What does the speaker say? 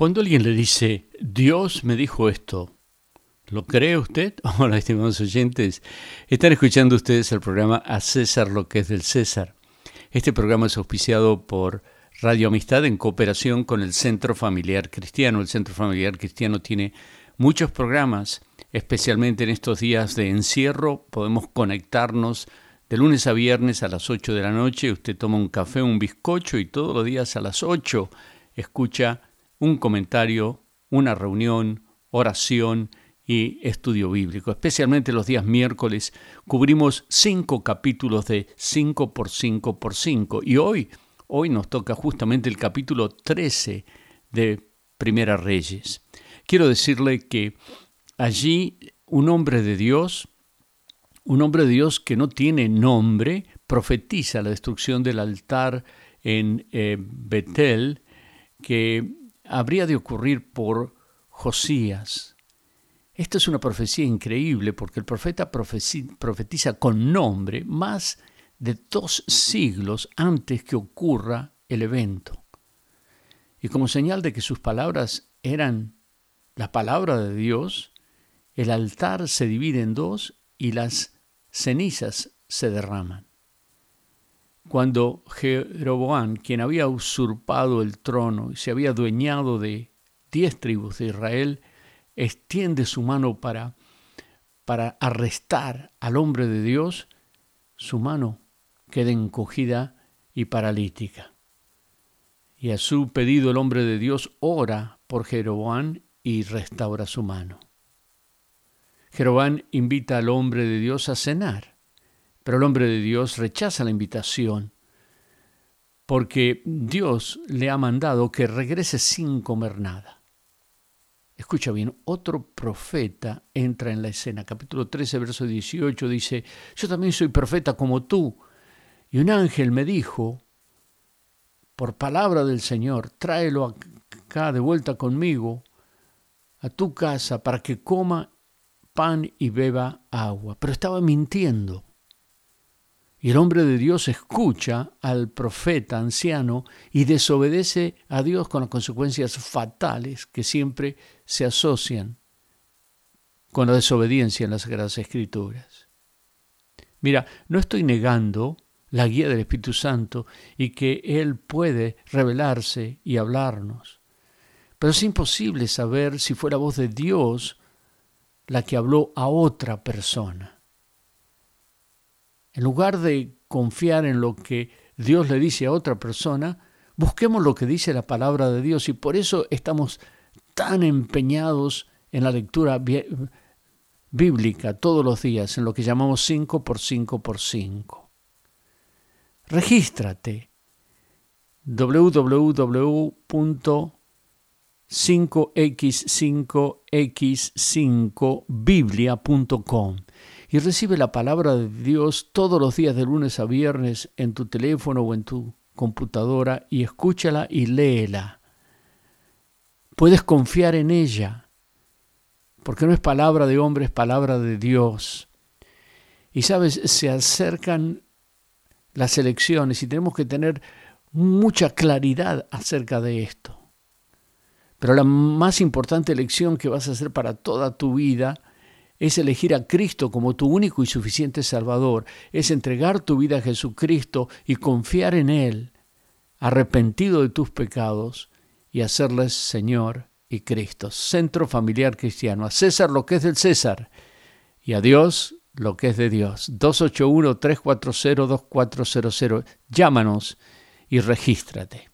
Cuando alguien le dice, Dios me dijo esto, ¿lo cree usted? Hola, estimados oyentes. Están escuchando ustedes el programa A César lo que es del César. Este programa es auspiciado por Radio Amistad en cooperación con el Centro Familiar Cristiano. El Centro Familiar Cristiano tiene muchos programas, especialmente en estos días de encierro. Podemos conectarnos de lunes a viernes a las 8 de la noche. Usted toma un café, un bizcocho y todos los días a las 8 escucha un comentario, una reunión, oración y estudio bíblico. Especialmente los días miércoles cubrimos cinco capítulos de 5 por 5 por 5 y hoy, hoy nos toca justamente el capítulo 13 de Primera Reyes. Quiero decirle que allí un hombre de Dios, un hombre de Dios que no tiene nombre, profetiza la destrucción del altar en eh, Betel, que habría de ocurrir por Josías. Esta es una profecía increíble porque el profeta profetiza con nombre más de dos siglos antes que ocurra el evento. Y como señal de que sus palabras eran la palabra de Dios, el altar se divide en dos y las cenizas se derraman. Cuando Jeroboam, quien había usurpado el trono y se había adueñado de diez tribus de Israel, extiende su mano para, para arrestar al hombre de Dios, su mano queda encogida y paralítica. Y a su pedido el hombre de Dios ora por Jeroboam y restaura su mano. Jeroboam invita al hombre de Dios a cenar, pero el hombre de Dios rechaza la invitación porque Dios le ha mandado que regrese sin comer nada. Escucha bien, otro profeta entra en la escena. Capítulo 13, verso 18 dice, yo también soy profeta como tú. Y un ángel me dijo, por palabra del Señor, tráelo acá de vuelta conmigo a tu casa para que coma pan y beba agua. Pero estaba mintiendo. Y el hombre de Dios escucha al profeta anciano y desobedece a Dios con las consecuencias fatales que siempre se asocian con la desobediencia en las Sagradas Escrituras. Mira, no estoy negando la guía del Espíritu Santo y que Él puede revelarse y hablarnos. Pero es imposible saber si fue la voz de Dios la que habló a otra persona. En lugar de confiar en lo que Dios le dice a otra persona, busquemos lo que dice la palabra de Dios. Y por eso estamos tan empeñados en la lectura bíblica todos los días, en lo que llamamos 5 por 5 por 5. Regístrate. www.5x5x5biblia.com y recibe la palabra de Dios todos los días de lunes a viernes en tu teléfono o en tu computadora y escúchala y léela. Puedes confiar en ella, porque no es palabra de hombre, es palabra de Dios. Y sabes, se acercan las elecciones y tenemos que tener mucha claridad acerca de esto. Pero la más importante elección que vas a hacer para toda tu vida es elegir a Cristo como tu único y suficiente Salvador, es entregar tu vida a Jesucristo y confiar en Él, arrepentido de tus pecados, y hacerles Señor y Cristo. Centro Familiar Cristiano. A César lo que es del César y a Dios lo que es de Dios. 281-340-2400. Llámanos y regístrate.